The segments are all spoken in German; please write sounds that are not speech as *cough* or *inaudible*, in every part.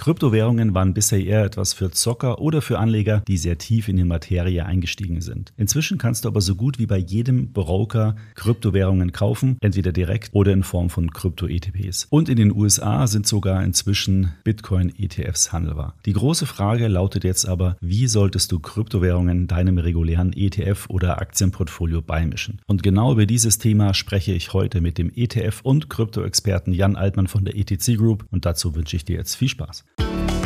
Kryptowährungen waren bisher eher etwas für Zocker oder für Anleger, die sehr tief in die Materie eingestiegen sind. Inzwischen kannst du aber so gut wie bei jedem Broker Kryptowährungen kaufen, entweder direkt oder in Form von Krypto-ETPs. Und in den USA sind sogar inzwischen Bitcoin-ETFs handelbar. Die große Frage lautet jetzt aber, wie solltest du Kryptowährungen deinem regulären ETF oder Aktienportfolio beimischen? Und genau über dieses Thema spreche ich heute mit dem ETF- und Krypto-Experten Jan Altmann von der ETC Group und dazu wünsche ich dir jetzt viel Spaß. Thank you.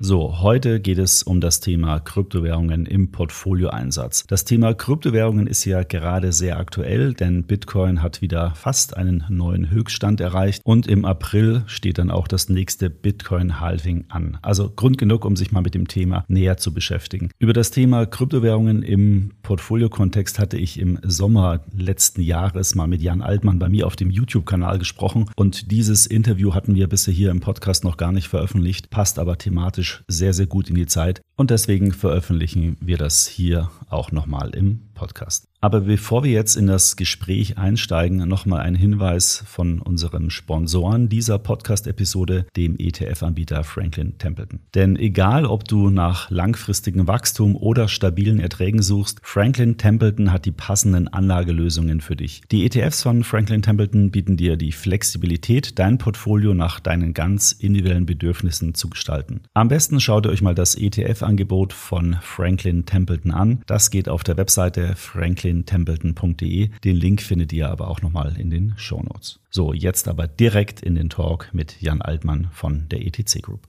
So, heute geht es um das Thema Kryptowährungen im Portfolioeinsatz. Das Thema Kryptowährungen ist ja gerade sehr aktuell, denn Bitcoin hat wieder fast einen neuen Höchststand erreicht und im April steht dann auch das nächste Bitcoin-Halving an. Also Grund genug, um sich mal mit dem Thema näher zu beschäftigen. Über das Thema Kryptowährungen im Portfolio-Kontext hatte ich im Sommer letzten Jahres mal mit Jan Altmann bei mir auf dem YouTube-Kanal gesprochen und dieses Interview hatten wir bisher hier im Podcast noch gar nicht veröffentlicht, passt aber thematisch thematisch sehr, sehr gut in die Zeit. Und deswegen veröffentlichen wir das hier auch nochmal im Podcast. Aber bevor wir jetzt in das Gespräch einsteigen, nochmal ein Hinweis von unserem Sponsoren dieser Podcast-Episode, dem ETF-Anbieter Franklin Templeton. Denn egal, ob du nach langfristigem Wachstum oder stabilen Erträgen suchst, Franklin Templeton hat die passenden Anlagelösungen für dich. Die ETFs von Franklin Templeton bieten dir die Flexibilität, dein Portfolio nach deinen ganz individuellen Bedürfnissen zu gestalten. Am besten schaut ihr euch mal das ETF-Angebot von Franklin Templeton an. Das geht auf der Webseite Franklin franklintempleton.de. Den Link findet ihr aber auch nochmal in den Show Notes. So, jetzt aber direkt in den Talk mit Jan Altmann von der ETC Group.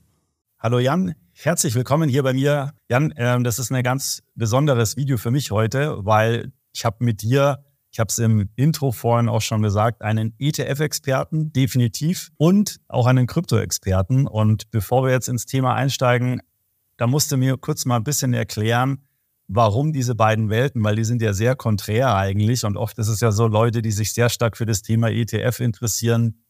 Hallo Jan, herzlich willkommen hier bei mir. Jan, äh, das ist ein ganz besonderes Video für mich heute, weil ich habe mit dir, ich habe es im Intro vorhin auch schon gesagt, einen ETF-Experten definitiv und auch einen Krypto-Experten. Und bevor wir jetzt ins Thema einsteigen, da musst du mir kurz mal ein bisschen erklären, warum diese beiden Welten, weil die sind ja sehr konträr eigentlich und oft ist es ja so Leute, die sich sehr stark für das Thema ETF interessieren,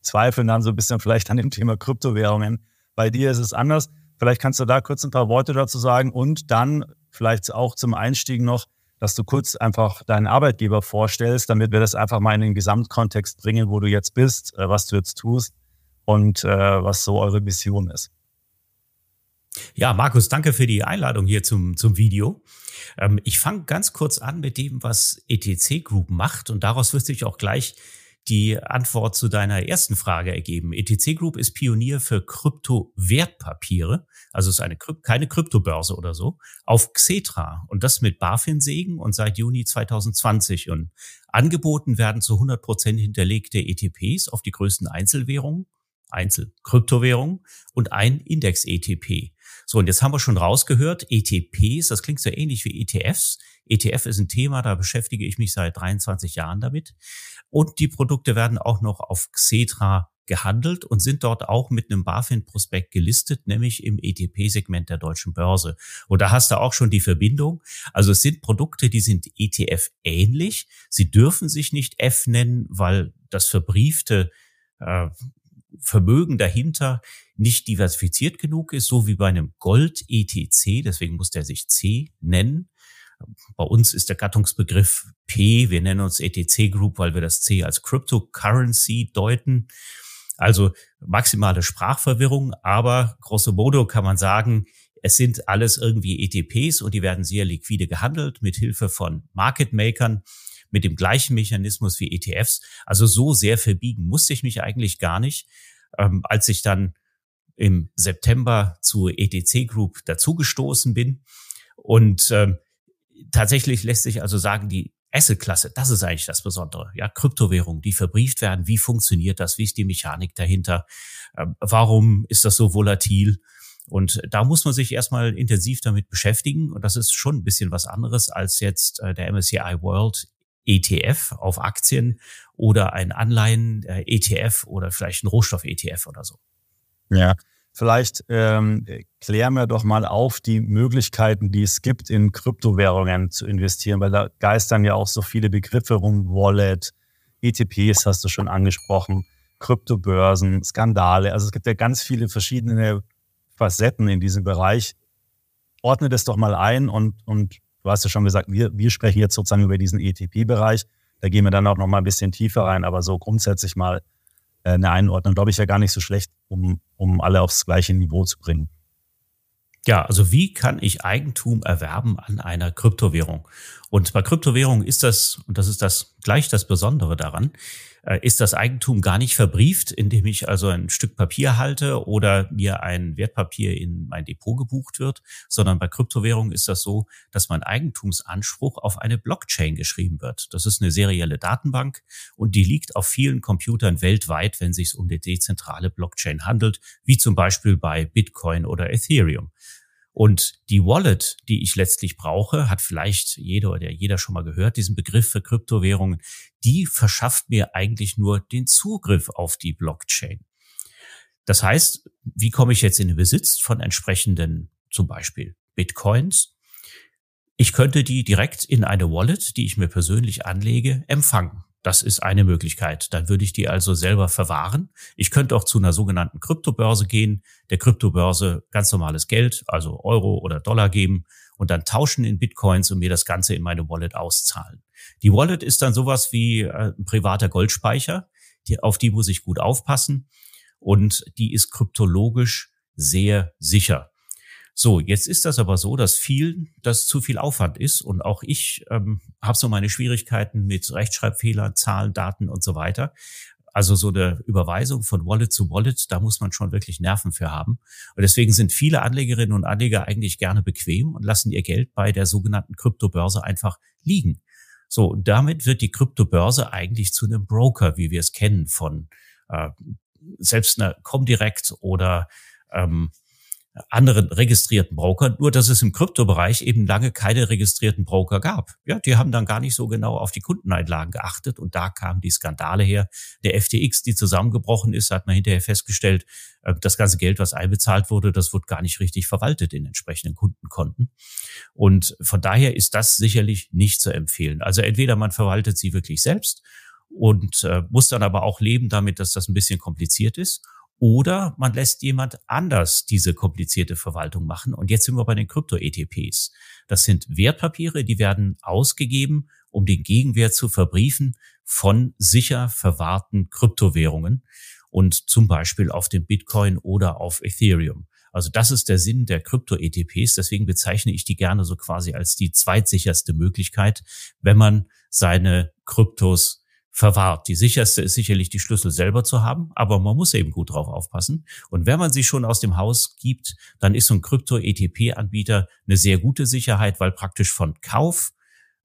zweifeln dann so ein bisschen vielleicht an dem Thema Kryptowährungen. Bei dir ist es anders. Vielleicht kannst du da kurz ein paar Worte dazu sagen und dann vielleicht auch zum Einstieg noch, dass du kurz einfach deinen Arbeitgeber vorstellst, damit wir das einfach mal in den Gesamtkontext bringen, wo du jetzt bist, äh, was du jetzt tust und äh, was so eure Mission ist. Ja, Markus, danke für die Einladung hier zum, zum Video. Ähm, ich fange ganz kurz an mit dem, was ETC Group macht und daraus wird sich auch gleich die Antwort zu deiner ersten Frage ergeben. ETC Group ist Pionier für Kryptowertpapiere, also ist eine keine Kryptobörse oder so, auf Xetra und das mit BaFin-Segen und seit Juni 2020 und angeboten werden zu 100 Prozent hinterlegte ETPs auf die größten Einzelwährungen, Einzelkryptowährungen und ein Index-ETP. So, und jetzt haben wir schon rausgehört, ETPs, das klingt so ähnlich wie ETFs. ETF ist ein Thema, da beschäftige ich mich seit 23 Jahren damit. Und die Produkte werden auch noch auf Xetra gehandelt und sind dort auch mit einem BaFin-Prospekt gelistet, nämlich im ETP-Segment der deutschen Börse. Und da hast du auch schon die Verbindung. Also es sind Produkte, die sind ETF-ähnlich. Sie dürfen sich nicht F nennen, weil das verbriefte äh, Vermögen dahinter nicht diversifiziert genug ist, so wie bei einem Gold-ETC, deswegen muss der sich C nennen. Bei uns ist der Gattungsbegriff P, wir nennen uns ETC Group, weil wir das C als Cryptocurrency deuten. Also maximale Sprachverwirrung, aber grosso modo kann man sagen, es sind alles irgendwie ETPs und die werden sehr liquide gehandelt mit Hilfe von Market Makern mit dem gleichen Mechanismus wie ETFs. Also so sehr verbiegen musste ich mich eigentlich gar nicht. Ähm, als ich dann im September zur ETC Group dazugestoßen bin. Und ähm, tatsächlich lässt sich also sagen, die Asset-Klasse, das ist eigentlich das Besondere. Ja, Kryptowährungen, die verbrieft werden. Wie funktioniert das? Wie ist die Mechanik dahinter? Ähm, warum ist das so volatil? Und da muss man sich erstmal intensiv damit beschäftigen. Und das ist schon ein bisschen was anderes als jetzt äh, der MSCI World ETF auf Aktien oder ein Anleihen-ETF oder vielleicht ein Rohstoff-ETF oder so. Ja, vielleicht ähm, klären wir doch mal auf die Möglichkeiten, die es gibt, in Kryptowährungen zu investieren, weil da geistern ja auch so viele Begriffe rum, Wallet, ETPs hast du schon angesprochen, Kryptobörsen, Skandale. Also es gibt ja ganz viele verschiedene Facetten in diesem Bereich. Ordne das doch mal ein und, und du hast ja schon gesagt, wir, wir sprechen jetzt sozusagen über diesen ETP-Bereich. Da gehen wir dann auch noch mal ein bisschen tiefer rein, aber so grundsätzlich mal äh, eine Einordnung, glaube ich, ja gar nicht so schlecht, um, um alle aufs gleiche Niveau zu bringen. Ja, also wie kann ich Eigentum erwerben an einer Kryptowährung? Und bei Kryptowährungen ist das, und das ist das gleich das Besondere daran, ist das Eigentum gar nicht verbrieft, indem ich also ein Stück Papier halte oder mir ein Wertpapier in mein Depot gebucht wird, sondern bei Kryptowährungen ist das so, dass mein Eigentumsanspruch auf eine Blockchain geschrieben wird. Das ist eine serielle Datenbank und die liegt auf vielen Computern weltweit, wenn es sich um die dezentrale Blockchain handelt, wie zum Beispiel bei Bitcoin oder Ethereum. Und die Wallet, die ich letztlich brauche, hat vielleicht jeder oder jeder schon mal gehört, diesen Begriff für Kryptowährungen, die verschafft mir eigentlich nur den Zugriff auf die Blockchain. Das heißt, wie komme ich jetzt in den Besitz von entsprechenden, zum Beispiel Bitcoins? Ich könnte die direkt in eine Wallet, die ich mir persönlich anlege, empfangen. Das ist eine Möglichkeit. Dann würde ich die also selber verwahren. Ich könnte auch zu einer sogenannten Kryptobörse gehen, der Kryptobörse ganz normales Geld, also Euro oder Dollar geben und dann tauschen in Bitcoins und mir das Ganze in meine Wallet auszahlen. Die Wallet ist dann sowas wie äh, ein privater Goldspeicher, die, auf die muss ich gut aufpassen und die ist kryptologisch sehr sicher. So, jetzt ist das aber so, dass vielen das zu viel Aufwand ist und auch ich ähm, habe so meine Schwierigkeiten mit Rechtschreibfehlern, Zahlen, Daten und so weiter. Also so eine Überweisung von Wallet zu Wallet, da muss man schon wirklich Nerven für haben. Und deswegen sind viele Anlegerinnen und Anleger eigentlich gerne bequem und lassen ihr Geld bei der sogenannten Kryptobörse einfach liegen. So, und damit wird die Kryptobörse eigentlich zu einem Broker, wie wir es kennen von äh, selbst einer Comdirect oder ähm, anderen registrierten Brokern, nur dass es im Kryptobereich eben lange keine registrierten Broker gab. Ja, die haben dann gar nicht so genau auf die Kundeneinlagen geachtet und da kamen die Skandale her. Der FTX, die zusammengebrochen ist, hat man hinterher festgestellt, äh, das ganze Geld, was einbezahlt wurde, das wurde gar nicht richtig verwaltet in entsprechenden Kundenkonten. Und von daher ist das sicherlich nicht zu empfehlen. Also entweder man verwaltet sie wirklich selbst und äh, muss dann aber auch leben damit, dass das ein bisschen kompliziert ist oder man lässt jemand anders diese komplizierte Verwaltung machen. Und jetzt sind wir bei den Krypto-ETPs. Das sind Wertpapiere, die werden ausgegeben, um den Gegenwert zu verbriefen von sicher verwahrten Kryptowährungen und zum Beispiel auf dem Bitcoin oder auf Ethereum. Also das ist der Sinn der Krypto-ETPs. Deswegen bezeichne ich die gerne so quasi als die zweitsicherste Möglichkeit, wenn man seine Kryptos verwahrt. Die sicherste ist sicherlich die Schlüssel selber zu haben, aber man muss eben gut drauf aufpassen. Und wenn man sie schon aus dem Haus gibt, dann ist so ein Krypto-ETP-Anbieter eine sehr gute Sicherheit, weil praktisch von Kauf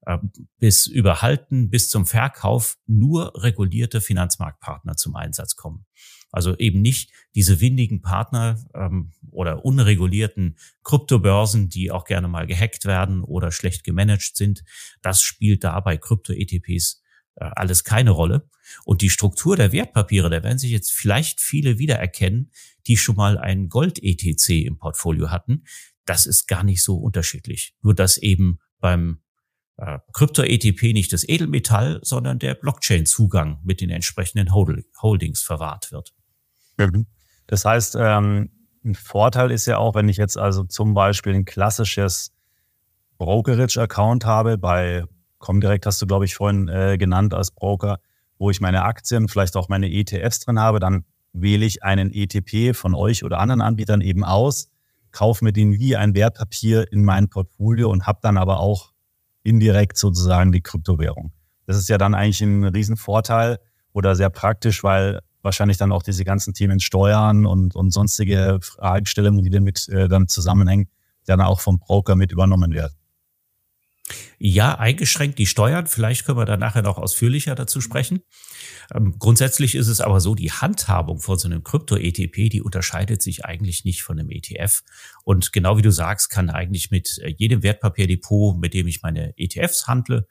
äh, bis Überhalten bis zum Verkauf nur regulierte Finanzmarktpartner zum Einsatz kommen. Also eben nicht diese windigen Partner ähm, oder unregulierten Kryptobörsen, die auch gerne mal gehackt werden oder schlecht gemanagt sind. Das spielt da bei Krypto-ETPs alles keine Rolle. Und die Struktur der Wertpapiere, da werden sich jetzt vielleicht viele wiedererkennen, die schon mal ein Gold-ETC im Portfolio hatten. Das ist gar nicht so unterschiedlich. Nur dass eben beim äh, Krypto-ETP nicht das Edelmetall, sondern der Blockchain-Zugang mit den entsprechenden Holdings verwahrt wird. Das heißt, ähm, ein Vorteil ist ja auch, wenn ich jetzt also zum Beispiel ein klassisches Brokerage-Account habe bei Comdirect hast du, glaube ich, vorhin äh, genannt als Broker, wo ich meine Aktien, vielleicht auch meine ETFs drin habe, dann wähle ich einen ETP von euch oder anderen Anbietern eben aus, kaufe mir den wie ein Wertpapier in mein Portfolio und habe dann aber auch indirekt sozusagen die Kryptowährung. Das ist ja dann eigentlich ein Riesenvorteil oder sehr praktisch, weil wahrscheinlich dann auch diese ganzen Themen Steuern und, und sonstige Fragestellungen, die damit äh, dann zusammenhängen, dann auch vom Broker mit übernommen werden. Ja, eingeschränkt die Steuern. Vielleicht können wir da nachher noch ausführlicher dazu sprechen. Ähm, grundsätzlich ist es aber so, die Handhabung von so einem Krypto-ETP, die unterscheidet sich eigentlich nicht von einem ETF. Und genau wie du sagst, kann eigentlich mit äh, jedem Wertpapierdepot, mit dem ich meine ETFs handle,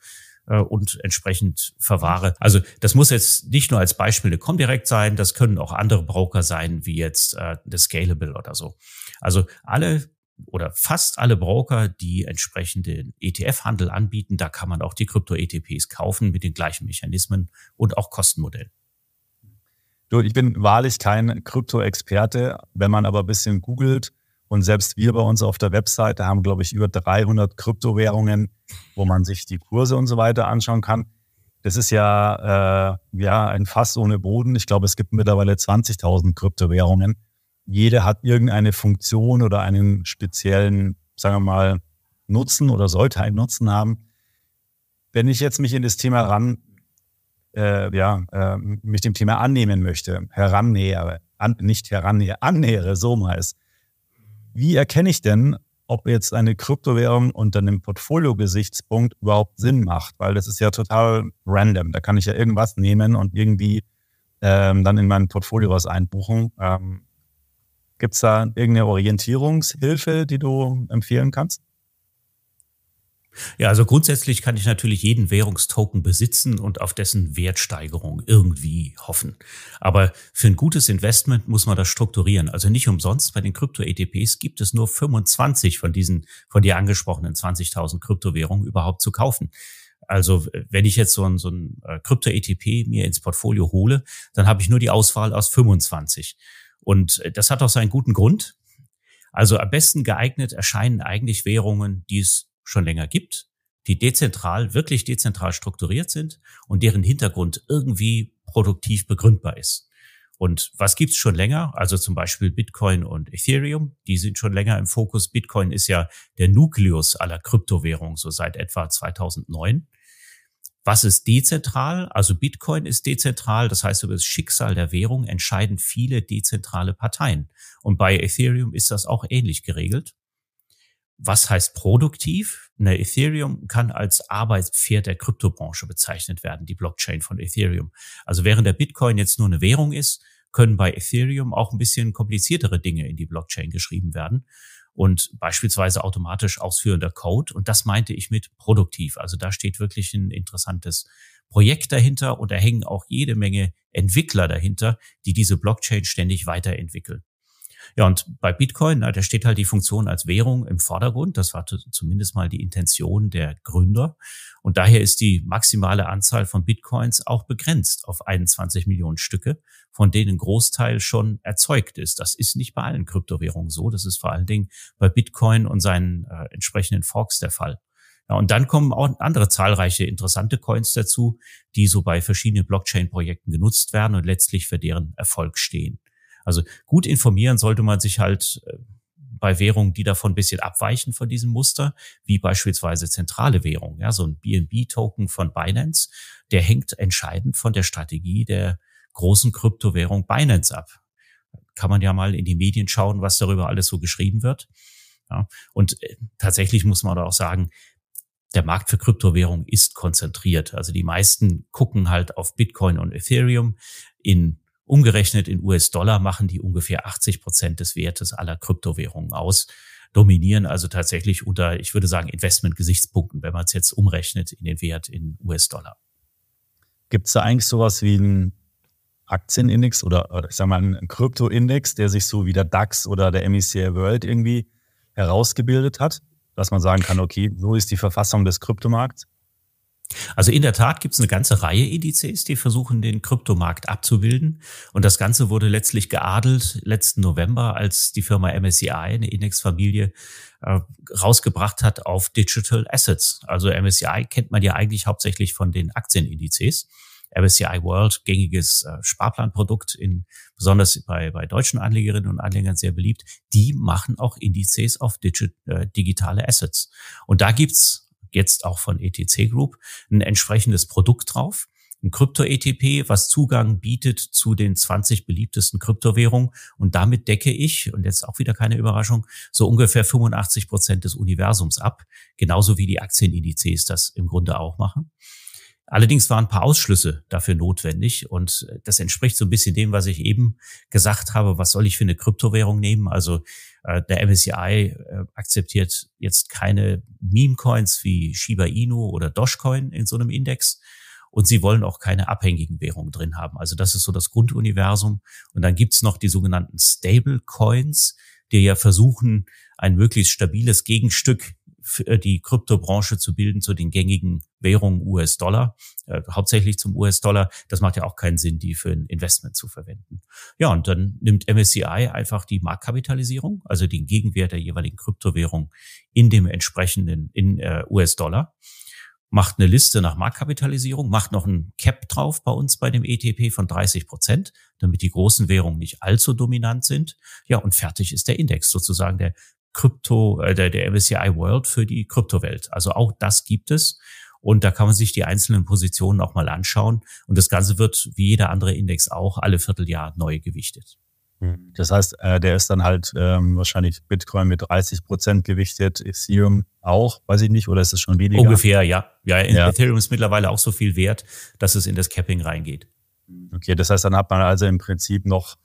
äh, und entsprechend verwahre. Also das muss jetzt nicht nur als Beispiel eine Comdirect sein, das können auch andere Broker sein, wie jetzt äh, eine Scalable oder so. Also alle oder fast alle Broker, die entsprechenden ETF-Handel anbieten, da kann man auch die Krypto-ETPs kaufen mit den gleichen Mechanismen und auch Kostenmodellen. Du, ich bin wahrlich kein Krypto-Experte. Wenn man aber ein bisschen googelt und selbst wir bei uns auf der Webseite haben, glaube ich, über 300 Kryptowährungen, wo man sich die Kurse und so weiter anschauen kann. Das ist ja, äh, ja ein Fass ohne Boden. Ich glaube, es gibt mittlerweile 20.000 Kryptowährungen. Jede hat irgendeine Funktion oder einen speziellen, sagen wir mal, Nutzen oder sollte einen Nutzen haben. Wenn ich jetzt mich in das Thema ran, äh, ja, äh, mich dem Thema annehmen möchte, herannähere, an, nicht herannähere, annähere, so mal. Wie erkenne ich denn, ob jetzt eine Kryptowährung unter einem Portfolio-Gesichtspunkt überhaupt Sinn macht? Weil das ist ja total random. Da kann ich ja irgendwas nehmen und irgendwie ähm, dann in mein Portfolio was einbuchen. Ähm, Gibt es da irgendeine Orientierungshilfe, die du empfehlen kannst? Ja, also grundsätzlich kann ich natürlich jeden Währungstoken besitzen und auf dessen Wertsteigerung irgendwie hoffen. Aber für ein gutes Investment muss man das strukturieren. Also nicht umsonst bei den Krypto-ETPs gibt es nur 25 von diesen von dir angesprochenen 20.000 Kryptowährungen überhaupt zu kaufen. Also wenn ich jetzt so ein, so ein äh, Krypto-ETP mir ins Portfolio hole, dann habe ich nur die Auswahl aus 25. Und äh, das hat auch seinen guten Grund. Also am besten geeignet erscheinen eigentlich Währungen, die es schon länger gibt, die dezentral, wirklich dezentral strukturiert sind und deren Hintergrund irgendwie produktiv begründbar ist. Und was gibt's schon länger? Also zum Beispiel Bitcoin und Ethereum, die sind schon länger im Fokus. Bitcoin ist ja der Nukleus aller Kryptowährungen, so seit etwa 2009. Was ist dezentral? Also Bitcoin ist dezentral, das heißt über das Schicksal der Währung entscheiden viele dezentrale Parteien. Und bei Ethereum ist das auch ähnlich geregelt. Was heißt produktiv? Eine Ethereum kann als Arbeitspferd der Kryptobranche bezeichnet werden, die Blockchain von Ethereum. Also während der Bitcoin jetzt nur eine Währung ist, können bei Ethereum auch ein bisschen kompliziertere Dinge in die Blockchain geschrieben werden und beispielsweise automatisch ausführender Code. Und das meinte ich mit produktiv. Also da steht wirklich ein interessantes Projekt dahinter und da hängen auch jede Menge Entwickler dahinter, die diese Blockchain ständig weiterentwickeln. Ja, und bei Bitcoin, da steht halt die Funktion als Währung im Vordergrund. Das war zumindest mal die Intention der Gründer. Und daher ist die maximale Anzahl von Bitcoins auch begrenzt auf 21 Millionen Stücke, von denen Großteil schon erzeugt ist. Das ist nicht bei allen Kryptowährungen so. Das ist vor allen Dingen bei Bitcoin und seinen äh, entsprechenden Forks der Fall. Ja, und dann kommen auch andere zahlreiche interessante Coins dazu, die so bei verschiedenen Blockchain-Projekten genutzt werden und letztlich für deren Erfolg stehen. Also gut informieren sollte man sich halt äh, bei Währungen, die davon ein bisschen abweichen von diesem Muster, wie beispielsweise zentrale Währungen. Ja, so ein BNB-Token von Binance, der hängt entscheidend von der Strategie der großen Kryptowährung Binance ab. Kann man ja mal in die Medien schauen, was darüber alles so geschrieben wird. Ja, und äh, tatsächlich muss man auch sagen, der Markt für Kryptowährungen ist konzentriert. Also die meisten gucken halt auf Bitcoin und Ethereum in Umgerechnet in US-Dollar machen die ungefähr 80 Prozent des Wertes aller Kryptowährungen aus, dominieren also tatsächlich unter, ich würde sagen, Investment-Gesichtspunkten, wenn man es jetzt umrechnet in den Wert in US-Dollar. Gibt es da eigentlich sowas wie einen Aktienindex oder, oder ich sag mal einen Kryptoindex, der sich so wie der DAX oder der MSCI World irgendwie herausgebildet hat, dass man sagen kann, okay, so ist die Verfassung des Kryptomarkts? Also in der Tat gibt es eine ganze Reihe Indizes, die versuchen, den Kryptomarkt abzubilden. Und das Ganze wurde letztlich geadelt letzten November, als die Firma MSCI, eine Indexfamilie, äh, rausgebracht hat auf Digital Assets. Also MSCI kennt man ja eigentlich hauptsächlich von den Aktienindizes. MSCI World, gängiges äh, Sparplanprodukt, in, besonders bei, bei deutschen Anlegerinnen und Anlegern sehr beliebt, die machen auch Indizes auf digi äh, digitale Assets. Und da gibt's jetzt auch von ETC Group, ein entsprechendes Produkt drauf. Ein Krypto-ETP, was Zugang bietet zu den 20 beliebtesten Kryptowährungen. Und damit decke ich, und jetzt auch wieder keine Überraschung, so ungefähr 85 Prozent des Universums ab. Genauso wie die Aktienindizes das im Grunde auch machen. Allerdings waren ein paar Ausschlüsse dafür notwendig und das entspricht so ein bisschen dem, was ich eben gesagt habe. Was soll ich für eine Kryptowährung nehmen? Also äh, der MSCI äh, akzeptiert jetzt keine Meme-Coins wie Shiba Inu oder Dogecoin in so einem Index. Und sie wollen auch keine abhängigen Währungen drin haben. Also das ist so das Grunduniversum. Und dann gibt's noch die sogenannten Stable Coins, die ja versuchen, ein möglichst stabiles Gegenstück äh, die Kryptobranche zu bilden zu den gängigen Währungen US-Dollar, äh, hauptsächlich zum US-Dollar. Das macht ja auch keinen Sinn, die für ein Investment zu verwenden. Ja, und dann nimmt MSCI einfach die Marktkapitalisierung, also den Gegenwert der jeweiligen Kryptowährung in dem entsprechenden in äh, US-Dollar macht eine Liste nach Marktkapitalisierung, macht noch ein Cap drauf bei uns bei dem ETP von 30 Prozent, damit die großen Währungen nicht allzu dominant sind. Ja, und fertig ist der Index sozusagen der Krypto, äh, der, der MSCI World für die Kryptowelt. Also auch das gibt es. Und da kann man sich die einzelnen Positionen auch mal anschauen. Und das Ganze wird, wie jeder andere Index auch, alle Vierteljahr neu gewichtet. Mhm. Das heißt, äh, der ist dann halt ähm, wahrscheinlich Bitcoin mit 30 Prozent gewichtet, Ethereum auch, weiß ich nicht, oder ist es schon weniger? Ungefähr, ja. Ja, ja. Ethereum ist mittlerweile auch so viel wert, dass es in das Capping reingeht. Okay, das heißt, dann hat man also im Prinzip noch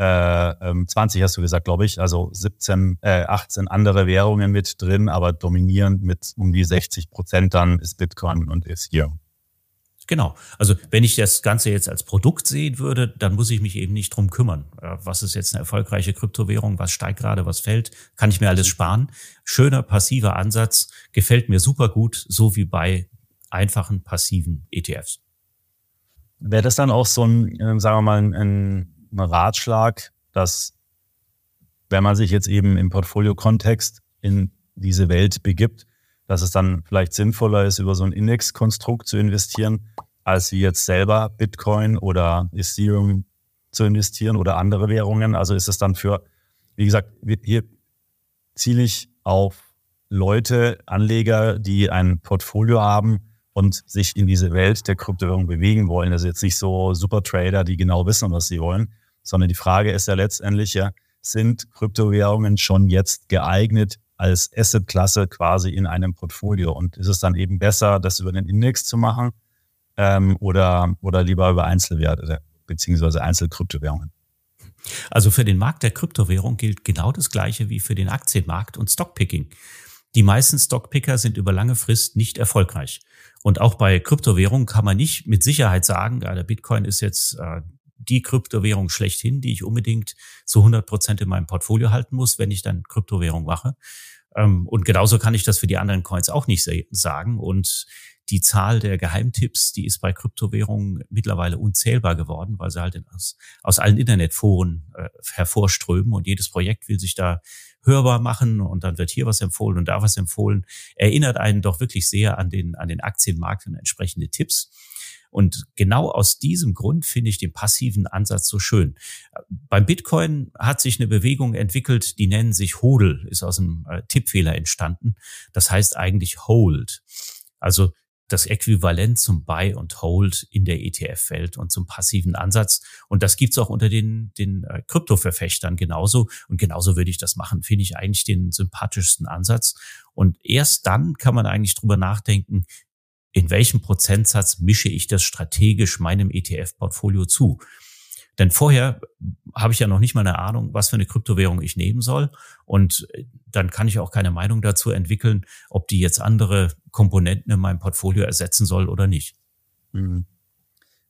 äh, 20 ähm, hast du gesagt, glaube ich, also 17, äh, 18 andere Währungen mit drin, aber dominierend mit um die 60 Prozent dann ist Bitcoin und Ethereum. Genau. Also wenn ich das Ganze jetzt als Produkt sehen würde, dann muss ich mich eben nicht drum kümmern. Äh, was ist jetzt eine erfolgreiche Kryptowährung? Was steigt gerade? Was fällt? Kann ich mir alles sparen? Schöner passiver Ansatz. Gefällt mir super gut, so wie bei einfachen passiven ETFs. Wäre das dann auch so ein, äh, sagen wir mal, ein, ein Ratschlag, dass wenn man sich jetzt eben im Portfolio-Kontext in diese Welt begibt, dass es dann vielleicht sinnvoller ist, über so ein Indexkonstrukt zu investieren, als wie jetzt selber Bitcoin oder Ethereum zu investieren oder andere Währungen. Also ist es dann für, wie gesagt, hier ziele ich auf Leute, Anleger, die ein Portfolio haben und sich in diese Welt der Kryptowährung bewegen wollen. Also jetzt nicht so Supertrader, die genau wissen, was sie wollen, sondern die Frage ist ja letztendlich ja, sind Kryptowährungen schon jetzt geeignet als Assetklasse quasi in einem Portfolio? Und ist es dann eben besser, das über den Index zu machen ähm, oder, oder lieber über Einzelwerte beziehungsweise Einzelkryptowährungen? Also für den Markt der Kryptowährung gilt genau das Gleiche wie für den Aktienmarkt und Stockpicking. Die meisten Stockpicker sind über lange Frist nicht erfolgreich. Und auch bei Kryptowährungen kann man nicht mit Sicherheit sagen, ja, der Bitcoin ist jetzt äh, die Kryptowährung schlechthin, die ich unbedingt zu 100 Prozent in meinem Portfolio halten muss, wenn ich dann Kryptowährung mache. Ähm, und genauso kann ich das für die anderen Coins auch nicht sagen. Und die Zahl der Geheimtipps, die ist bei Kryptowährungen mittlerweile unzählbar geworden, weil sie halt aus, aus allen Internetforen äh, hervorströmen und jedes Projekt will sich da hörbar machen und dann wird hier was empfohlen und da was empfohlen. Erinnert einen doch wirklich sehr an den, an den Aktienmarkt und entsprechende Tipps. Und genau aus diesem Grund finde ich den passiven Ansatz so schön. Beim Bitcoin hat sich eine Bewegung entwickelt, die nennen sich Hodl, ist aus einem äh, Tippfehler entstanden. Das heißt eigentlich Hold. Also das Äquivalent zum Buy und Hold in der ETF-Welt und zum passiven Ansatz. Und das gibt's auch unter den, den äh, Kryptoverfechtern genauso. Und genauso würde ich das machen. Finde ich eigentlich den sympathischsten Ansatz. Und erst dann kann man eigentlich drüber nachdenken, in welchem Prozentsatz mische ich das strategisch meinem ETF-Portfolio zu. Denn vorher habe ich ja noch nicht mal eine Ahnung, was für eine Kryptowährung ich nehmen soll. Und äh, dann kann ich auch keine Meinung dazu entwickeln, ob die jetzt andere Komponenten in meinem Portfolio ersetzen soll oder nicht. Mhm.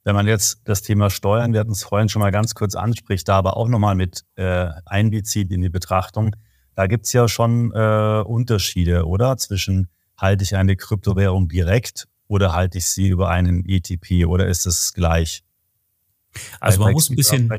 Wenn man jetzt das Thema Steuern, wir hatten es vorhin schon mal ganz kurz anspricht, da aber auch nochmal mit äh, einbezieht in die Betrachtung, da gibt's ja schon äh, Unterschiede, oder? Zwischen halte ich eine Kryptowährung direkt oder halte ich sie über einen ETP oder ist es gleich? Also man muss ein bisschen.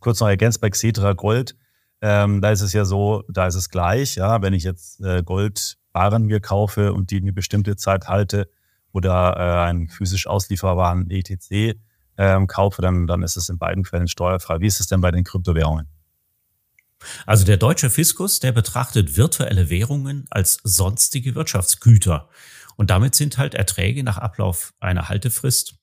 Kurz noch ergänzt bei Xetra Gold, ähm, da ist es ja so, da ist es gleich, ja, wenn ich jetzt äh, Goldbarren mir kaufe und die eine bestimmte Zeit halte oder äh, einen physisch auslieferbaren ETC ähm, kaufe, dann, dann ist es in beiden Fällen steuerfrei. Wie ist es denn bei den Kryptowährungen? Also der deutsche Fiskus, der betrachtet virtuelle Währungen als sonstige Wirtschaftsgüter. Und damit sind halt Erträge nach Ablauf einer Haltefrist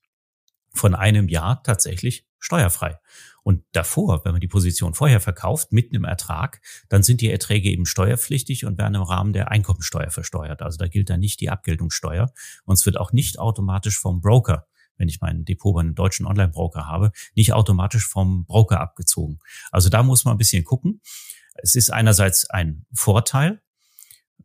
von einem Jahr tatsächlich steuerfrei. Und davor, wenn man die Position vorher verkauft, mitten im Ertrag, dann sind die Erträge eben steuerpflichtig und werden im Rahmen der Einkommensteuer versteuert. Also da gilt dann nicht die Abgeltungssteuer. Und es wird auch nicht automatisch vom Broker, wenn ich mein Depot bei einem deutschen Online-Broker habe, nicht automatisch vom Broker abgezogen. Also da muss man ein bisschen gucken. Es ist einerseits ein Vorteil,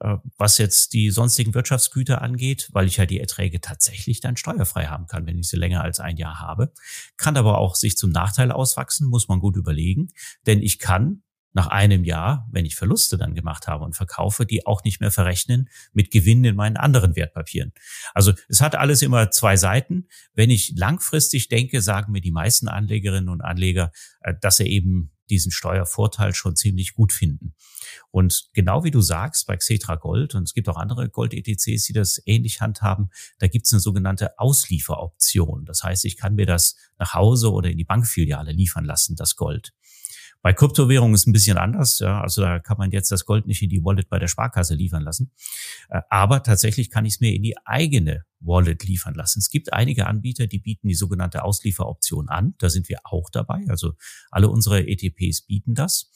äh, was jetzt die sonstigen Wirtschaftsgüter angeht, weil ich ja die Erträge tatsächlich dann steuerfrei haben kann, wenn ich sie länger als ein Jahr habe. Kann aber auch sich zum Nachteil auswachsen, muss man gut überlegen, denn ich kann nach einem Jahr, wenn ich Verluste dann gemacht habe und verkaufe, die auch nicht mehr verrechnen mit Gewinnen in meinen anderen Wertpapieren. Also es hat alles immer zwei Seiten. Wenn ich langfristig denke, sagen mir die meisten Anlegerinnen und Anleger, äh, dass sie eben diesen Steuervorteil schon ziemlich gut finden. Und genau wie du sagst, bei Xetra Gold, und es gibt auch andere Gold-ETCs, die das ähnlich handhaben, da gibt es eine sogenannte Auslieferoption. Das heißt, ich kann mir das nach Hause oder in die Bankfiliale liefern lassen, das Gold. Bei Kryptowährungen ist ein bisschen anders. Ja, also da kann man jetzt das Gold nicht in die Wallet bei der Sparkasse liefern lassen. Äh, aber tatsächlich kann ich es mir in die eigene Wallet liefern lassen. Es gibt einige Anbieter, die bieten die sogenannte Auslieferoption an. Da sind wir auch dabei. Also alle unsere ETPs bieten das.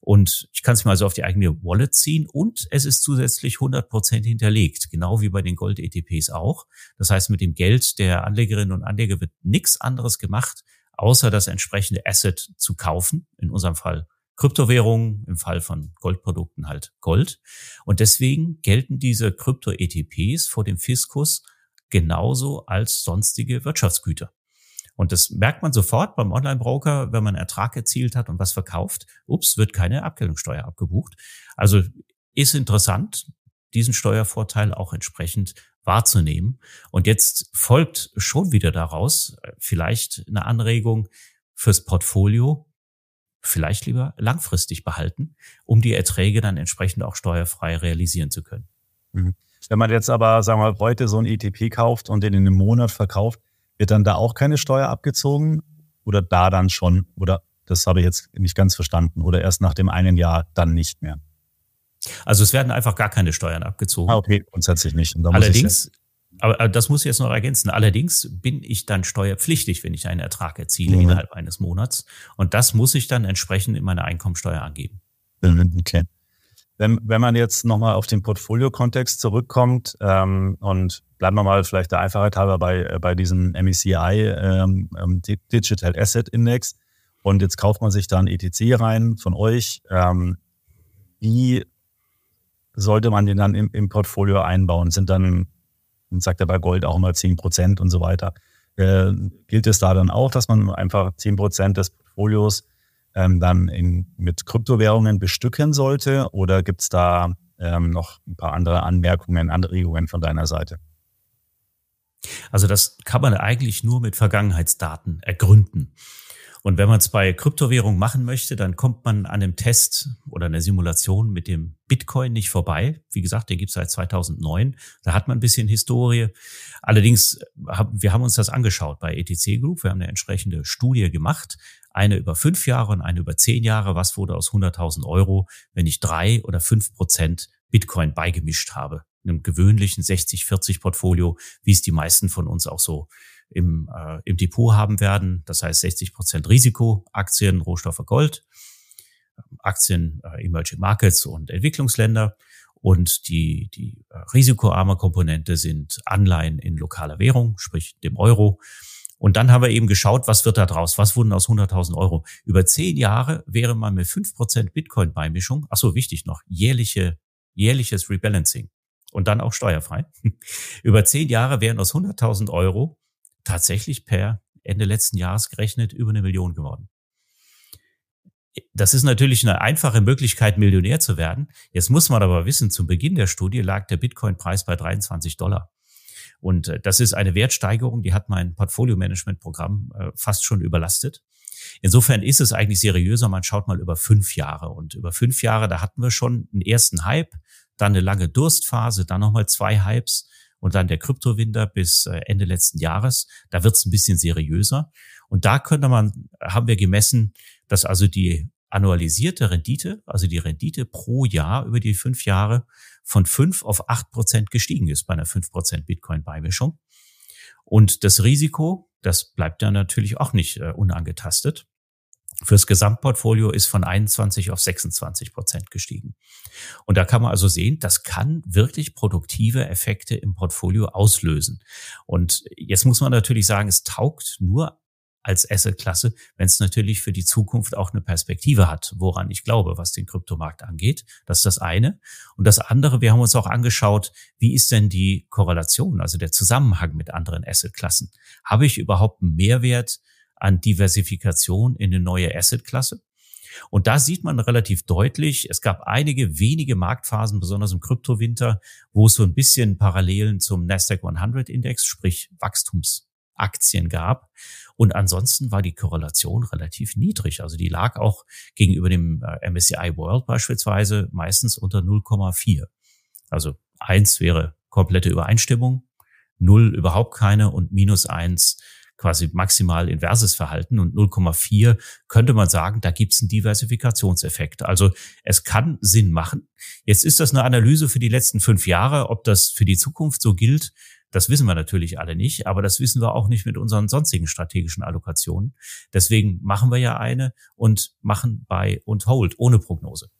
Und ich kann es mir also auf die eigene Wallet ziehen und es ist zusätzlich 100 Prozent hinterlegt, genau wie bei den Gold-ETPs auch. Das heißt, mit dem Geld der Anlegerinnen und Anleger wird nichts anderes gemacht, außer das entsprechende Asset zu kaufen, in unserem Fall Kryptowährungen, im Fall von Goldprodukten halt Gold. Und deswegen gelten diese Krypto-ETPs vor dem Fiskus genauso als sonstige Wirtschaftsgüter. Und das merkt man sofort beim Online-Broker, wenn man Ertrag erzielt hat und was verkauft. Ups, wird keine Abgeltungssteuer abgebucht. Also ist interessant, diesen Steuervorteil auch entsprechend wahrzunehmen. Und jetzt folgt schon wieder daraus äh, vielleicht eine Anregung fürs Portfolio, vielleicht lieber langfristig behalten, um die Erträge dann entsprechend auch steuerfrei realisieren zu können. Mhm. Wenn man jetzt aber, sagen wir mal, heute so ein ETP kauft und den in einem Monat verkauft, wird dann da auch keine Steuer abgezogen? Oder da dann schon? Oder das habe ich jetzt nicht ganz verstanden. Oder erst nach dem einen Jahr dann nicht mehr? Also es werden einfach gar keine Steuern abgezogen. Ah, okay, grundsätzlich nicht. Allerdings, aber das muss ich jetzt noch ergänzen. Allerdings bin ich dann steuerpflichtig, wenn ich einen Ertrag erziele mhm. innerhalb eines Monats. Und das muss ich dann entsprechend in meiner Einkommensteuer angeben. Okay. Wenn, wenn man jetzt nochmal auf den Portfolio-Kontext zurückkommt ähm, und bleiben wir mal vielleicht der Einfachheit halber bei, äh, bei diesem MECI ähm, ähm Digital Asset Index und jetzt kauft man sich da ein ETC rein von euch. Ähm, wie sollte man den dann im, im Portfolio einbauen? Sind dann, sagt er bei Gold auch immer 10 Prozent und so weiter. Äh, gilt es da dann auch, dass man einfach 10 Prozent des Portfolios ähm, dann in, mit Kryptowährungen bestücken sollte? Oder gibt es da ähm, noch ein paar andere Anmerkungen, Anregungen von deiner Seite? Also das kann man eigentlich nur mit Vergangenheitsdaten ergründen. Und wenn man es bei Kryptowährungen machen möchte, dann kommt man an einem Test oder einer Simulation mit dem Bitcoin nicht vorbei. Wie gesagt, den gibt es seit 2009. Da hat man ein bisschen Historie. Allerdings, wir haben uns das angeschaut bei ETC Group. Wir haben eine entsprechende Studie gemacht. Eine über fünf Jahre und eine über zehn Jahre. Was wurde aus 100.000 Euro, wenn ich drei oder fünf Prozent Bitcoin beigemischt habe? In einem gewöhnlichen 60-40 Portfolio, wie es die meisten von uns auch so im, äh, im Depot haben werden. Das heißt 60 Prozent Risiko, Aktien, Rohstoffe, Gold, Aktien, äh, Emerging Markets und Entwicklungsländer. Und die, die äh, risikoarme Komponente sind Anleihen in lokaler Währung, sprich dem Euro. Und dann haben wir eben geschaut, was wird da draus? Was wurden aus 100.000 Euro? Über zehn Jahre wäre man mit fünf Prozent Bitcoin-Beimischung, ach so, wichtig noch, jährliche, jährliches Rebalancing und dann auch steuerfrei. *laughs* Über zehn Jahre wären aus 100.000 Euro tatsächlich per Ende letzten Jahres gerechnet über eine Million geworden. Das ist natürlich eine einfache Möglichkeit, Millionär zu werden. Jetzt muss man aber wissen, zum Beginn der Studie lag der Bitcoin-Preis bei 23 Dollar. Und äh, das ist eine Wertsteigerung, die hat mein Portfolio-Management-Programm äh, fast schon überlastet. Insofern ist es eigentlich seriöser, man schaut mal über fünf Jahre. Und über fünf Jahre, da hatten wir schon einen ersten Hype, dann eine lange Durstphase, dann nochmal zwei Hypes und dann der Kryptowinter bis äh, Ende letzten Jahres. Da wird es ein bisschen seriöser. Und da könnte man, haben wir gemessen, dass also die annualisierte Rendite, also die Rendite pro Jahr über die fünf Jahre von fünf auf acht Prozent gestiegen ist bei einer fünf Prozent Bitcoin-Beimischung. Und das Risiko, das bleibt dann natürlich auch nicht äh, unangetastet fürs Gesamtportfolio ist von 21 auf 26 Prozent gestiegen. Und da kann man also sehen, das kann wirklich produktive Effekte im Portfolio auslösen. Und jetzt muss man natürlich sagen, es taugt nur als Assetklasse, wenn es natürlich für die Zukunft auch eine Perspektive hat, woran ich glaube, was den Kryptomarkt angeht. Das ist das eine. Und das andere, wir haben uns auch angeschaut, wie ist denn die Korrelation, also der Zusammenhang mit anderen Assetklassen? Habe ich überhaupt einen Mehrwert an Diversifikation in eine neue Assetklasse. Und da sieht man relativ deutlich, es gab einige wenige Marktphasen, besonders im Kryptowinter, wo es so ein bisschen Parallelen zum Nasdaq 100 Index, sprich Wachstums Aktien gab. Und ansonsten war die Korrelation relativ niedrig. Also die lag auch gegenüber dem äh, MSCI World beispielsweise meistens unter 0,4. Also eins wäre komplette Übereinstimmung, null überhaupt keine und minus eins quasi maximal inverses Verhalten und 0,4 könnte man sagen, da gibt es einen Diversifikationseffekt. Also es kann Sinn machen. Jetzt ist das eine Analyse für die letzten fünf Jahre. Ob das für die Zukunft so gilt, das wissen wir natürlich alle nicht, aber das wissen wir auch nicht mit unseren sonstigen strategischen Allokationen. Deswegen machen wir ja eine und machen Buy und Hold ohne Prognose.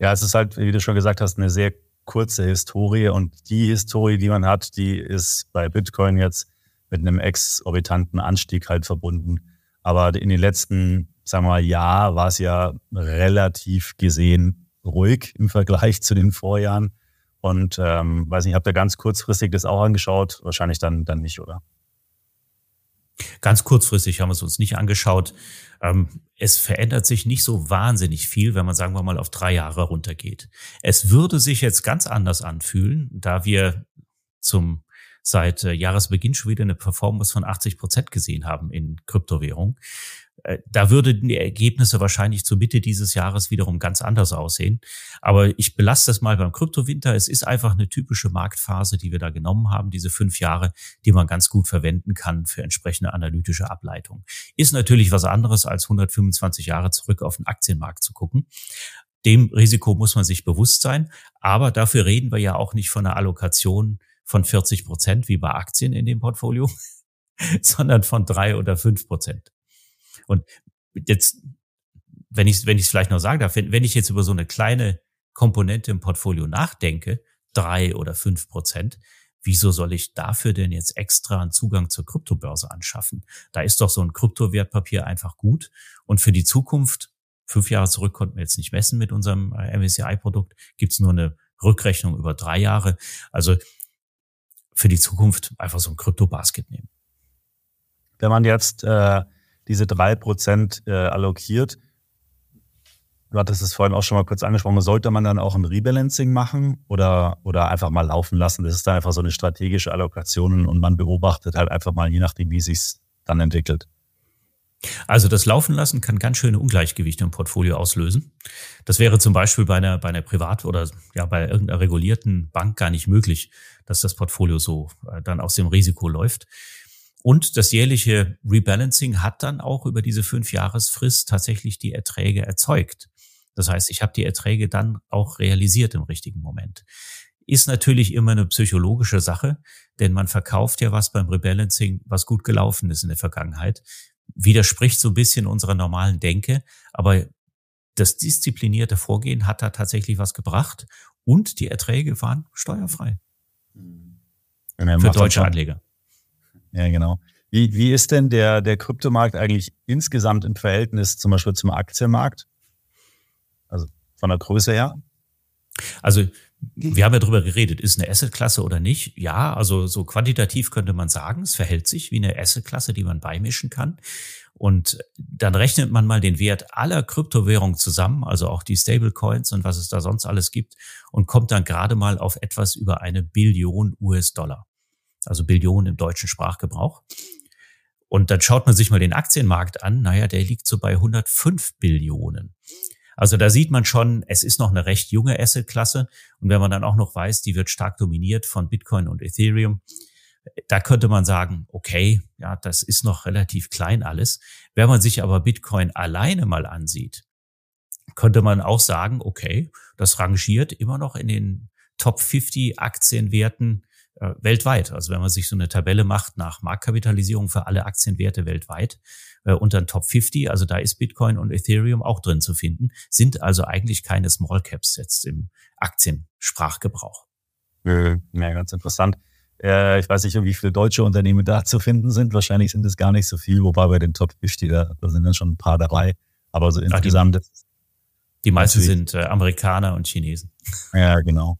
Ja, es ist halt, wie du schon gesagt hast, eine sehr kurze Historie und die Historie, die man hat, die ist bei Bitcoin jetzt mit einem exorbitanten Anstieg halt verbunden. Aber in den letzten, sagen wir mal, Jahr war es ja relativ gesehen ruhig im Vergleich zu den Vorjahren. Und ähm, weiß nicht, habt ihr ganz kurzfristig das auch angeschaut? Wahrscheinlich dann, dann nicht, oder? Ganz kurzfristig haben wir es uns nicht angeschaut. Ähm, es verändert sich nicht so wahnsinnig viel, wenn man sagen wir mal auf drei Jahre runtergeht. Es würde sich jetzt ganz anders anfühlen, da wir zum seit äh, Jahresbeginn schon wieder eine Performance von 80 Prozent gesehen haben in Kryptowährung. Äh, da würden die Ergebnisse wahrscheinlich zur Mitte dieses Jahres wiederum ganz anders aussehen. Aber ich belasse das mal beim Kryptowinter. Es ist einfach eine typische Marktphase, die wir da genommen haben, diese fünf Jahre, die man ganz gut verwenden kann für entsprechende analytische Ableitung. Ist natürlich was anderes, als 125 Jahre zurück auf den Aktienmarkt zu gucken. Dem Risiko muss man sich bewusst sein. Aber dafür reden wir ja auch nicht von einer Allokation von 40 Prozent wie bei Aktien in dem Portfolio, *laughs* sondern von drei oder fünf Prozent. Und jetzt, wenn ich wenn ich es vielleicht noch sagen darf, wenn, wenn ich jetzt über so eine kleine Komponente im Portfolio nachdenke, drei oder fünf Prozent, wieso soll ich dafür denn jetzt extra einen Zugang zur Kryptobörse anschaffen? Da ist doch so ein Kryptowertpapier einfach gut. Und für die Zukunft, fünf Jahre zurück konnten wir jetzt nicht messen mit unserem äh, MSCI-Produkt, gibt's nur eine Rückrechnung über drei Jahre. Also für die Zukunft einfach so ein Krypto-Basket nehmen. Wenn man jetzt äh, diese drei Prozent äh, allokiert. Du hattest es vorhin auch schon mal kurz angesprochen. Sollte man dann auch ein Rebalancing machen oder, oder einfach mal laufen lassen? Das ist dann einfach so eine strategische Allokation und man beobachtet halt einfach mal, je nachdem, wie es sich dann entwickelt. Also das Laufen lassen kann ganz schöne Ungleichgewichte im Portfolio auslösen. Das wäre zum Beispiel bei einer, bei einer Privat- oder ja bei irgendeiner regulierten Bank gar nicht möglich, dass das Portfolio so äh, dann aus dem Risiko läuft. Und das jährliche Rebalancing hat dann auch über diese fünf Jahresfrist tatsächlich die Erträge erzeugt. Das heißt, ich habe die Erträge dann auch realisiert im richtigen Moment. Ist natürlich immer eine psychologische Sache, denn man verkauft ja was beim Rebalancing, was gut gelaufen ist in der Vergangenheit. Widerspricht so ein bisschen unserer normalen Denke, aber das disziplinierte Vorgehen hat da tatsächlich was gebracht und die Erträge waren steuerfrei. Für deutsche Anleger. Ja, genau. Wie, wie ist denn der, der Kryptomarkt eigentlich insgesamt im Verhältnis zum Beispiel zum Aktienmarkt? Also von der Größe her? Also wir haben ja drüber geredet, ist eine Assetklasse oder nicht? Ja, also so quantitativ könnte man sagen, es verhält sich wie eine Assetklasse, die man beimischen kann. Und dann rechnet man mal den Wert aller Kryptowährungen zusammen, also auch die Stablecoins und was es da sonst alles gibt, und kommt dann gerade mal auf etwas über eine Billion US-Dollar also Billionen im deutschen Sprachgebrauch. Und dann schaut man sich mal den Aktienmarkt an. Naja, der liegt so bei 105 Billionen. Also da sieht man schon, es ist noch eine recht junge Assetklasse. Und wenn man dann auch noch weiß, die wird stark dominiert von Bitcoin und Ethereum, da könnte man sagen, okay, ja, das ist noch relativ klein alles. Wenn man sich aber Bitcoin alleine mal ansieht, könnte man auch sagen, okay, das rangiert immer noch in den Top 50 Aktienwerten äh, weltweit. Also wenn man sich so eine Tabelle macht nach Marktkapitalisierung für alle Aktienwerte weltweit äh, unter den Top 50, also da ist Bitcoin und Ethereum auch drin zu finden, sind also eigentlich keine Small Caps jetzt im Aktiensprachgebrauch. Ja, ganz interessant. Äh, ich weiß nicht, wie viele deutsche Unternehmen da zu finden sind. Wahrscheinlich sind es gar nicht so viel, wobei bei den Top 50, da, da sind dann schon ein paar dabei. Aber so insgesamt. die, die meisten sind äh, Amerikaner und Chinesen. Ja, genau.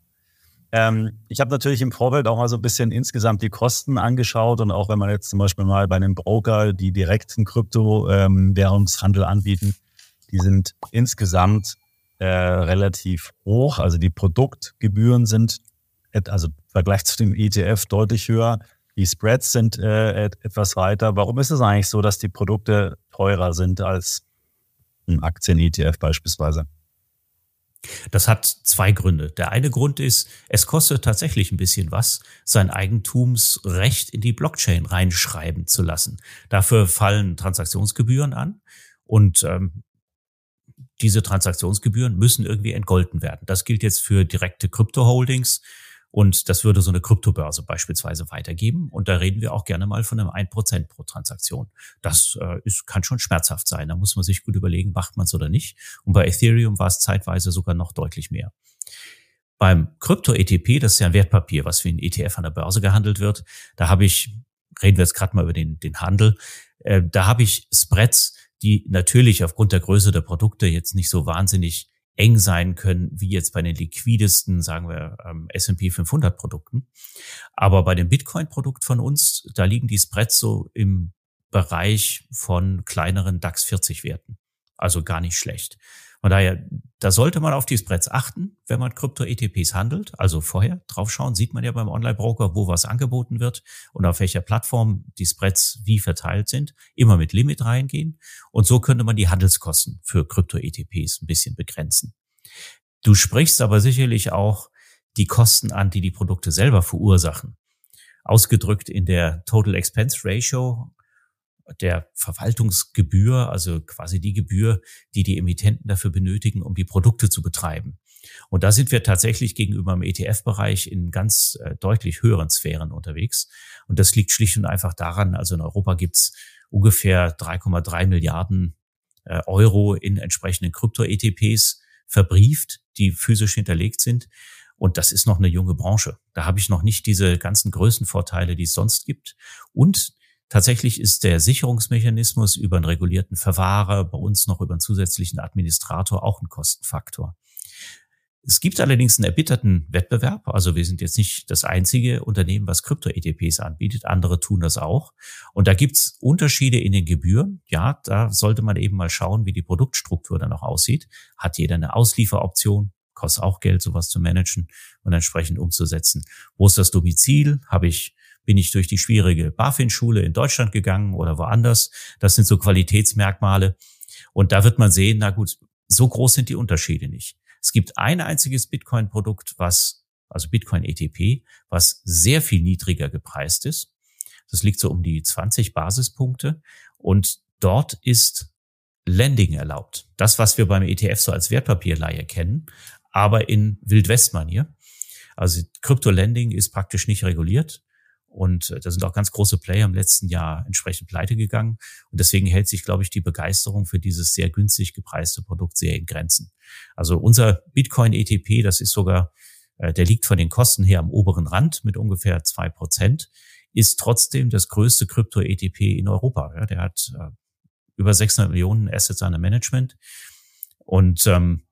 Ähm, ich habe natürlich im Vorfeld auch mal so ein bisschen insgesamt die Kosten angeschaut und auch wenn man jetzt zum Beispiel mal bei einem Broker, die direkten Kryptowährungshandel ähm, anbieten, die sind insgesamt äh, relativ hoch. Also die Produktgebühren sind, also im Vergleich zu dem ETF deutlich höher. Die Spreads sind äh, etwas weiter. Warum ist es eigentlich so, dass die Produkte teurer sind als ein Aktien-ETF beispielsweise? Das hat zwei Gründe. Der eine Grund ist, es kostet tatsächlich ein bisschen was, sein Eigentumsrecht in die Blockchain reinschreiben zu lassen. Dafür fallen Transaktionsgebühren an und ähm, diese Transaktionsgebühren müssen irgendwie entgolten werden. Das gilt jetzt für direkte Krypto-Holdings. Und das würde so eine Kryptobörse beispielsweise weitergeben. Und da reden wir auch gerne mal von einem 1% pro Transaktion. Das äh, ist, kann schon schmerzhaft sein. Da muss man sich gut überlegen, macht man es oder nicht. Und bei Ethereum war es zeitweise sogar noch deutlich mehr. Beim Krypto-ETP, das ist ja ein Wertpapier, was wie ein ETF an der Börse gehandelt wird, da habe ich, reden wir jetzt gerade mal über den, den Handel, äh, da habe ich Spreads, die natürlich aufgrund der Größe der Produkte jetzt nicht so wahnsinnig eng sein können, wie jetzt bei den liquidesten, sagen wir, ähm, S&P 500 Produkten. Aber bei dem Bitcoin-Produkt von uns, da liegen die Spreads so im Bereich von kleineren DAX 40 Werten. Also gar nicht schlecht. Von daher, da sollte man auf die Spreads achten, wenn man Krypto-ETPs handelt. Also vorher draufschauen, sieht man ja beim Online-Broker, wo was angeboten wird und auf welcher Plattform die Spreads wie verteilt sind. Immer mit Limit reingehen. Und so könnte man die Handelskosten für Krypto-ETPs ein bisschen begrenzen. Du sprichst aber sicherlich auch die Kosten an, die die Produkte selber verursachen. Ausgedrückt in der Total Expense Ratio der Verwaltungsgebühr, also quasi die Gebühr, die die Emittenten dafür benötigen, um die Produkte zu betreiben. Und da sind wir tatsächlich gegenüber dem ETF-Bereich in ganz äh, deutlich höheren Sphären unterwegs. Und das liegt schlicht und einfach daran, also in Europa gibt's ungefähr 3,3 Milliarden äh, Euro in entsprechenden Krypto-ETPs verbrieft, die physisch hinterlegt sind. Und das ist noch eine junge Branche. Da habe ich noch nicht diese ganzen Größenvorteile, die es sonst gibt. Und Tatsächlich ist der Sicherungsmechanismus über einen regulierten Verwahrer, bei uns noch über einen zusätzlichen Administrator auch ein Kostenfaktor. Es gibt allerdings einen erbitterten Wettbewerb. Also wir sind jetzt nicht das einzige Unternehmen, was Krypto-ETPs anbietet. Andere tun das auch. Und da gibt's Unterschiede in den Gebühren. Ja, da sollte man eben mal schauen, wie die Produktstruktur dann auch aussieht. Hat jeder eine Auslieferoption? Kostet auch Geld, sowas zu managen und entsprechend umzusetzen. Wo ist das Domizil? Habe ich bin ich durch die schwierige BaFin-Schule in Deutschland gegangen oder woanders. Das sind so Qualitätsmerkmale. Und da wird man sehen, na gut, so groß sind die Unterschiede nicht. Es gibt ein einziges Bitcoin-Produkt, was, also Bitcoin ETP, was sehr viel niedriger gepreist ist. Das liegt so um die 20 Basispunkte. Und dort ist Lending erlaubt. Das, was wir beim ETF so als Wertpapierleihe kennen, aber in Wildwest-Manier. Also Krypto-Lending ist praktisch nicht reguliert. Und äh, da sind auch ganz große Player im letzten Jahr entsprechend pleite gegangen. Und deswegen hält sich, glaube ich, die Begeisterung für dieses sehr günstig gepreiste Produkt sehr in Grenzen. Also unser Bitcoin ETP, das ist sogar, äh, der liegt von den Kosten her am oberen Rand mit ungefähr zwei Prozent, ist trotzdem das größte Krypto-ETP in Europa. Der hat äh, über 600 Millionen Assets under Management. Und ähm,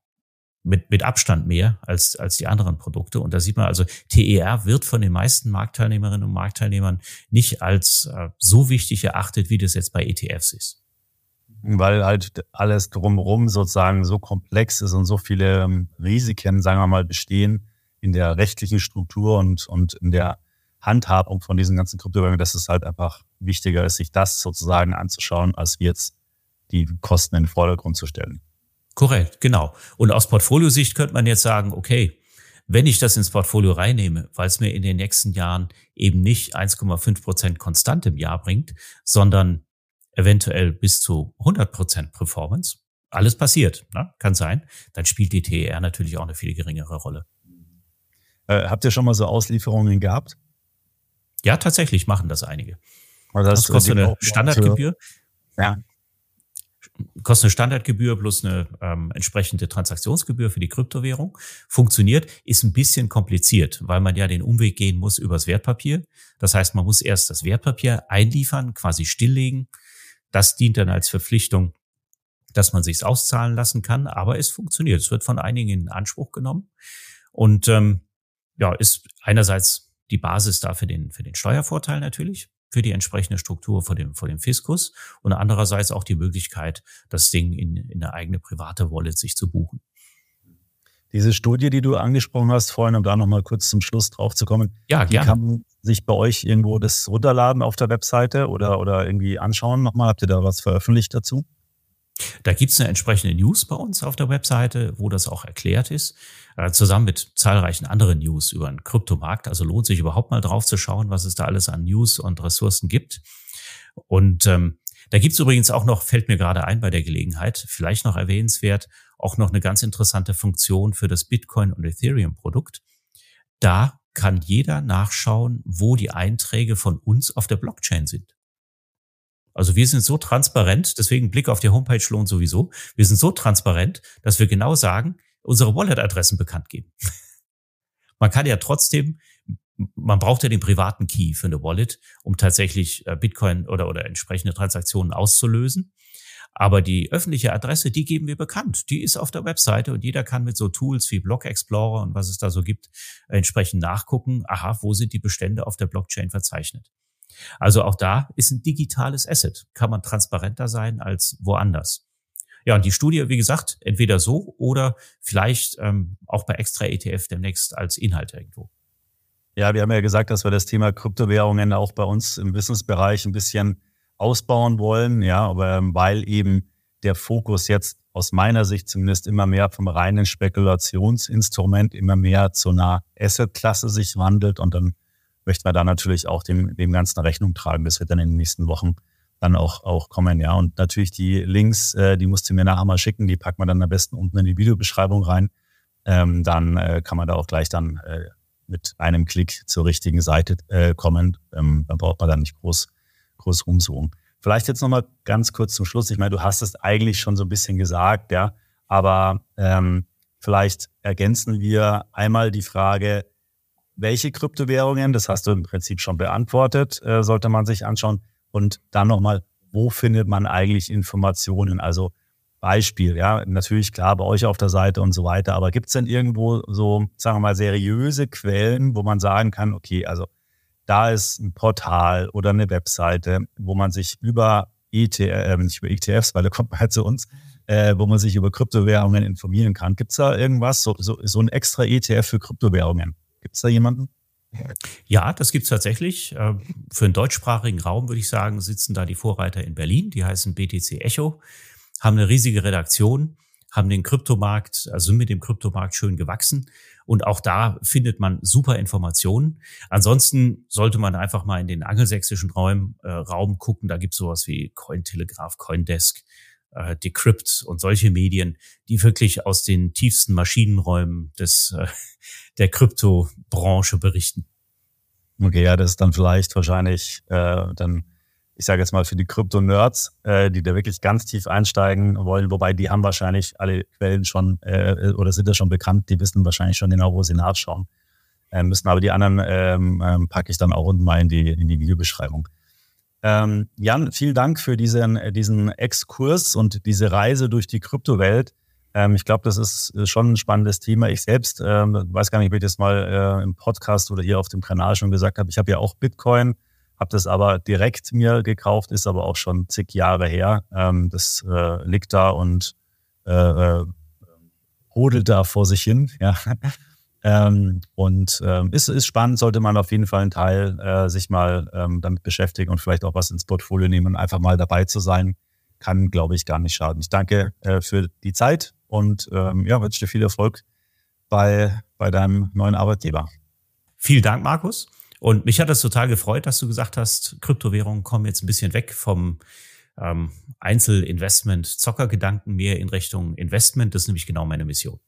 mit, mit Abstand mehr als, als die anderen Produkte. Und da sieht man also, TER wird von den meisten Marktteilnehmerinnen und Marktteilnehmern nicht als äh, so wichtig erachtet, wie das jetzt bei ETFs ist. Weil halt alles drumherum sozusagen so komplex ist und so viele ähm, Risiken, sagen wir mal, bestehen in der rechtlichen Struktur und, und in der Handhabung von diesen ganzen Kryptowährungen, dass es halt einfach wichtiger ist, sich das sozusagen anzuschauen, als jetzt die Kosten in den Vordergrund zu stellen. Korrekt, genau. Und aus Portfoliosicht könnte man jetzt sagen, okay, wenn ich das ins Portfolio reinnehme, weil es mir in den nächsten Jahren eben nicht 1,5 Prozent konstant im Jahr bringt, sondern eventuell bis zu 100 Prozent Performance, alles passiert, ne? kann sein, dann spielt die TER natürlich auch eine viel geringere Rolle. Äh, habt ihr schon mal so Auslieferungen gehabt? Ja, tatsächlich machen das einige. Also das, das kostet eine Standardgebühr. Ja kostet eine Standardgebühr plus eine ähm, entsprechende Transaktionsgebühr für die Kryptowährung. Funktioniert, ist ein bisschen kompliziert, weil man ja den Umweg gehen muss übers Wertpapier. Das heißt, man muss erst das Wertpapier einliefern, quasi stilllegen. Das dient dann als Verpflichtung, dass man sich's auszahlen lassen kann. Aber es funktioniert. Es wird von einigen in Anspruch genommen und ähm, ja, ist einerseits die Basis da für den, für den Steuervorteil natürlich für die entsprechende Struktur vor dem, vor dem Fiskus und andererseits auch die Möglichkeit, das Ding in, in eine eigene private Wallet sich zu buchen. Diese Studie, die du angesprochen hast vorhin, um da nochmal kurz zum Schluss drauf zu kommen. Ja, gerne. Kann man sich bei euch irgendwo das runterladen auf der Webseite oder, oder irgendwie anschauen nochmal? Habt ihr da was veröffentlicht dazu? Da gibt's eine entsprechende News bei uns auf der Webseite, wo das auch erklärt ist, äh, zusammen mit zahlreichen anderen News über den Kryptomarkt. Also lohnt sich überhaupt mal drauf zu schauen, was es da alles an News und Ressourcen gibt. Und ähm, da gibt's übrigens auch noch, fällt mir gerade ein bei der Gelegenheit, vielleicht noch erwähnenswert, auch noch eine ganz interessante Funktion für das Bitcoin- und Ethereum-Produkt. Da kann jeder nachschauen, wo die Einträge von uns auf der Blockchain sind. Also wir sind so transparent, deswegen Blick auf die Homepage lohnt sowieso. Wir sind so transparent, dass wir genau sagen, unsere Wallet-Adressen bekannt geben. *laughs* Man kann ja trotzdem, man braucht ja den privaten Key für eine Wallet, um tatsächlich äh, Bitcoin oder, oder entsprechende Transaktionen auszulösen. Aber die öffentliche Adresse, die geben wir bekannt. Die ist auf der Webseite und jeder kann mit so Tools wie Block Explorer und was es da so gibt, entsprechend nachgucken, aha, wo sind die Bestände auf der Blockchain verzeichnet. Also auch da ist ein digitales Asset. Kann man transparenter sein als woanders. Ja, und die Studie, wie gesagt, entweder so oder vielleicht ähm, auch bei extra ETF demnächst als Inhalt irgendwo. Ja, wir haben ja gesagt, dass wir das Thema Kryptowährungen auch bei uns im Businessbereich ein bisschen ausbauen wollen, ja, aber ähm, weil eben der Fokus jetzt aus meiner Sicht zumindest immer mehr vom reinen Spekulationsinstrument immer mehr zu einer Assetklasse sich wandelt und dann möchten wir da natürlich auch dem, dem Ganzen Rechnung tragen. Das wird dann in den nächsten Wochen dann auch, auch kommen, ja. Und natürlich die Links, äh, die musst du mir nachher mal schicken, die packt man dann am besten unten in die Videobeschreibung rein. Ähm, dann äh, kann man da auch gleich dann äh, mit einem Klick zur richtigen Seite äh, kommen. Ähm, dann braucht man dann nicht groß, groß rumsuchen. Vielleicht jetzt nochmal ganz kurz zum Schluss. Ich meine, du hast es eigentlich schon so ein bisschen gesagt, ja, aber ähm, vielleicht ergänzen wir einmal die Frage, welche Kryptowährungen, das hast du im Prinzip schon beantwortet, äh, sollte man sich anschauen. Und dann nochmal, wo findet man eigentlich Informationen? Also Beispiel, ja, natürlich klar bei euch auf der Seite und so weiter, aber gibt es denn irgendwo so, sagen wir mal, seriöse Quellen, wo man sagen kann, okay, also da ist ein Portal oder eine Webseite, wo man sich über ETF, äh, nicht über ETFs, weil da kommt man halt zu uns, äh, wo man sich über Kryptowährungen informieren kann. Gibt es da irgendwas, so, so, so ein extra ETF für Kryptowährungen? Gibt es da jemanden? Ja, das gibt's tatsächlich. Ähm, für den deutschsprachigen Raum würde ich sagen, sitzen da die Vorreiter in Berlin, die heißen BTC Echo, haben eine riesige Redaktion, haben den Kryptomarkt, also sind mit dem Kryptomarkt schön gewachsen. Und auch da findet man super Informationen. Ansonsten sollte man einfach mal in den angelsächsischen Raum, äh, Raum gucken. Da gibt's sowas wie Cointelegraph, Coindesk, äh, Decrypt und solche Medien, die wirklich aus den tiefsten Maschinenräumen des, äh, *laughs* der Kryptobranche berichten. Okay, ja, das ist dann vielleicht wahrscheinlich äh, dann, ich sage jetzt mal für die Krypto-Nerds, äh, die da wirklich ganz tief einsteigen wollen, wobei die haben wahrscheinlich alle Quellen schon äh, oder sind ja schon bekannt, die wissen wahrscheinlich schon genau, wo sie nachschauen äh, müssen. Aber die anderen ähm, ähm, packe ich dann auch unten mal in die, in die Videobeschreibung. Ähm, Jan, vielen Dank für diesen, äh, diesen Exkurs und diese Reise durch die Kryptowelt. Ähm, ich glaube, das ist schon ein spannendes Thema. Ich selbst ähm, weiß gar nicht, ob ich das mal äh, im Podcast oder hier auf dem Kanal schon gesagt habe. Ich habe ja auch Bitcoin, habe das aber direkt mir gekauft, ist aber auch schon zig Jahre her. Ähm, das äh, liegt da und äh, äh, hodelt da vor sich hin. Ja. Ähm, und ähm, ist, ist spannend, sollte man auf jeden Fall einen Teil äh, sich mal ähm, damit beschäftigen und vielleicht auch was ins Portfolio nehmen und einfach mal dabei zu sein, kann, glaube ich, gar nicht schaden. Ich danke äh, für die Zeit und ähm, ja, wünsche dir viel Erfolg bei, bei deinem neuen Arbeitgeber. Vielen Dank, Markus. Und mich hat das total gefreut, dass du gesagt hast, Kryptowährungen kommen jetzt ein bisschen weg vom ähm, Einzelinvestment-Zockergedanken mehr in Richtung Investment. Das ist nämlich genau meine Mission.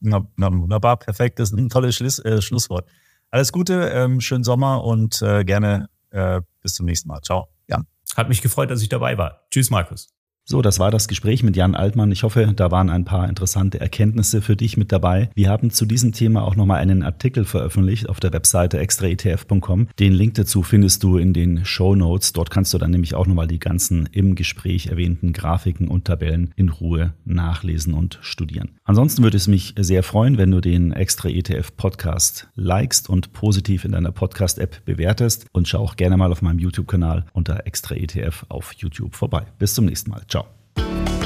Na, na, wunderbar, perfekt. Das ist ein tolles Schluss, äh, Schlusswort. Alles Gute, ähm, schönen Sommer und äh, gerne äh, bis zum nächsten Mal. Ciao. Ja. Hat mich gefreut, dass ich dabei war. Tschüss, Markus. So, das war das Gespräch mit Jan Altmann. Ich hoffe, da waren ein paar interessante Erkenntnisse für dich mit dabei. Wir haben zu diesem Thema auch nochmal einen Artikel veröffentlicht auf der Webseite extraetf.com. Den Link dazu findest du in den Show Notes. Dort kannst du dann nämlich auch nochmal die ganzen im Gespräch erwähnten Grafiken und Tabellen in Ruhe nachlesen und studieren. Ansonsten würde es mich sehr freuen, wenn du den Extra ETF Podcast likest und positiv in deiner Podcast App bewertest und schau auch gerne mal auf meinem YouTube Kanal unter Extra ETF auf YouTube vorbei. Bis zum nächsten Mal. Ciao. Thank you.